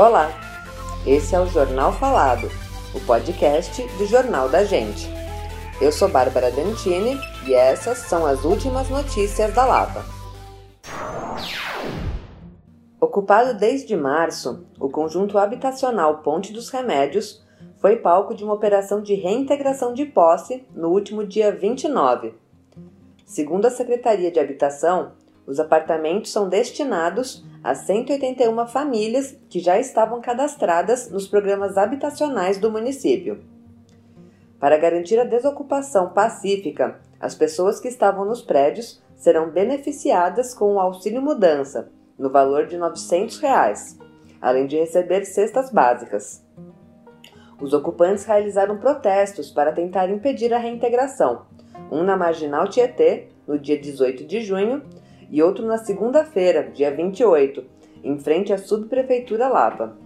Olá, esse é o Jornal Falado, o podcast do Jornal da Gente. Eu sou Bárbara Dantini e essas são as últimas notícias da Lapa. Ocupado desde março, o conjunto habitacional Ponte dos Remédios foi palco de uma operação de reintegração de posse no último dia 29. Segundo a Secretaria de Habitação, os apartamentos são destinados a 181 famílias que já estavam cadastradas nos programas habitacionais do município. Para garantir a desocupação pacífica, as pessoas que estavam nos prédios serão beneficiadas com o auxílio mudança, no valor de 900 reais, além de receber cestas básicas. Os ocupantes realizaram protestos para tentar impedir a reintegração, um na Marginal Tietê, no dia 18 de junho, e outro na segunda-feira, dia 28, em frente à Subprefeitura Lapa.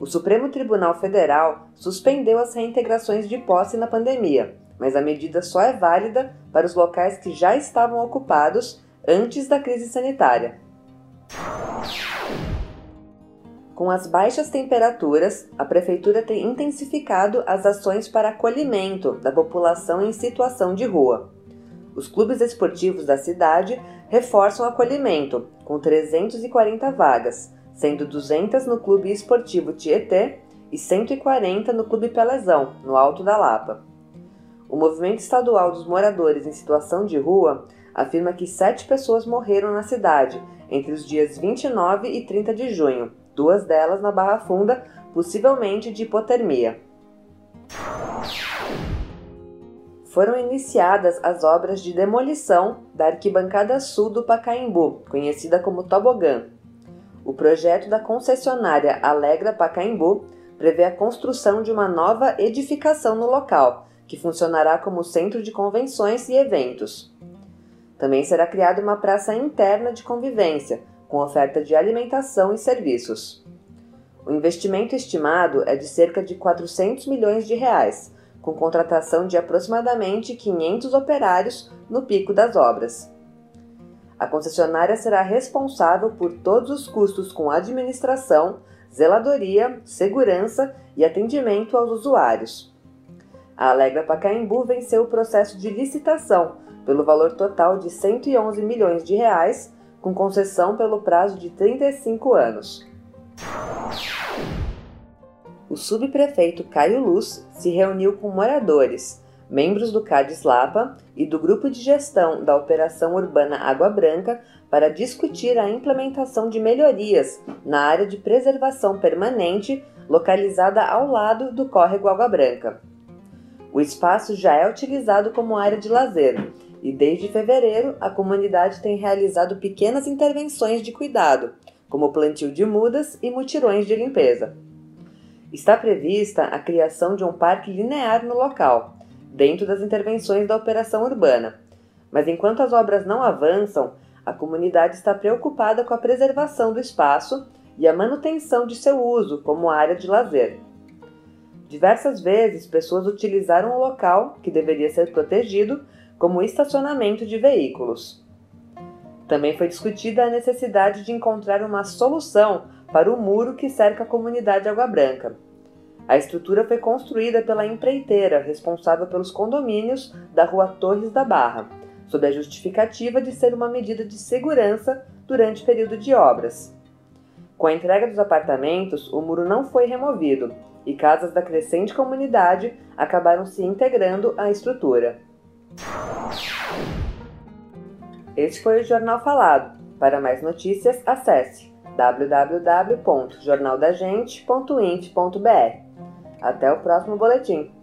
O Supremo Tribunal Federal suspendeu as reintegrações de posse na pandemia, mas a medida só é válida para os locais que já estavam ocupados antes da crise sanitária. Com as baixas temperaturas, a Prefeitura tem intensificado as ações para acolhimento da população em situação de rua. Os clubes esportivos da cidade reforçam o acolhimento, com 340 vagas, sendo 200 no Clube Esportivo Tietê e 140 no Clube Pelezão, no Alto da Lapa. O Movimento Estadual dos Moradores em Situação de Rua afirma que sete pessoas morreram na cidade entre os dias 29 e 30 de junho, duas delas na Barra Funda, possivelmente de hipotermia. Foram iniciadas as obras de demolição da arquibancada sul do Pacaembu, conhecida como Tobogã. O projeto da concessionária Alegra Pacaembu prevê a construção de uma nova edificação no local, que funcionará como centro de convenções e eventos. Também será criada uma praça interna de convivência, com oferta de alimentação e serviços. O investimento estimado é de cerca de 400 milhões de reais, com contratação de aproximadamente 500 operários no pico das obras. A concessionária será responsável por todos os custos com administração, zeladoria, segurança e atendimento aos usuários. A Alegra Pacaembu venceu o processo de licitação pelo valor total de 111 milhões de reais com concessão pelo prazo de 35 anos. O subprefeito Caio Luz se reuniu com moradores, membros do CADES Lapa e do Grupo de Gestão da Operação Urbana Água Branca para discutir a implementação de melhorias na área de preservação permanente localizada ao lado do córrego Água Branca. O espaço já é utilizado como área de lazer e desde fevereiro a comunidade tem realizado pequenas intervenções de cuidado, como plantio de mudas e mutirões de limpeza. Está prevista a criação de um parque linear no local, dentro das intervenções da operação urbana. Mas enquanto as obras não avançam, a comunidade está preocupada com a preservação do espaço e a manutenção de seu uso como área de lazer. Diversas vezes, pessoas utilizaram o local, que deveria ser protegido, como estacionamento de veículos. Também foi discutida a necessidade de encontrar uma solução para o muro que cerca a comunidade Água Branca. A estrutura foi construída pela empreiteira responsável pelos condomínios da Rua Torres da Barra, sob a justificativa de ser uma medida de segurança durante o período de obras. Com a entrega dos apartamentos, o muro não foi removido e casas da crescente comunidade acabaram se integrando à estrutura. Este foi o Jornal Falado. Para mais notícias, acesse www.jornaldagente.int.br. Até o próximo boletim.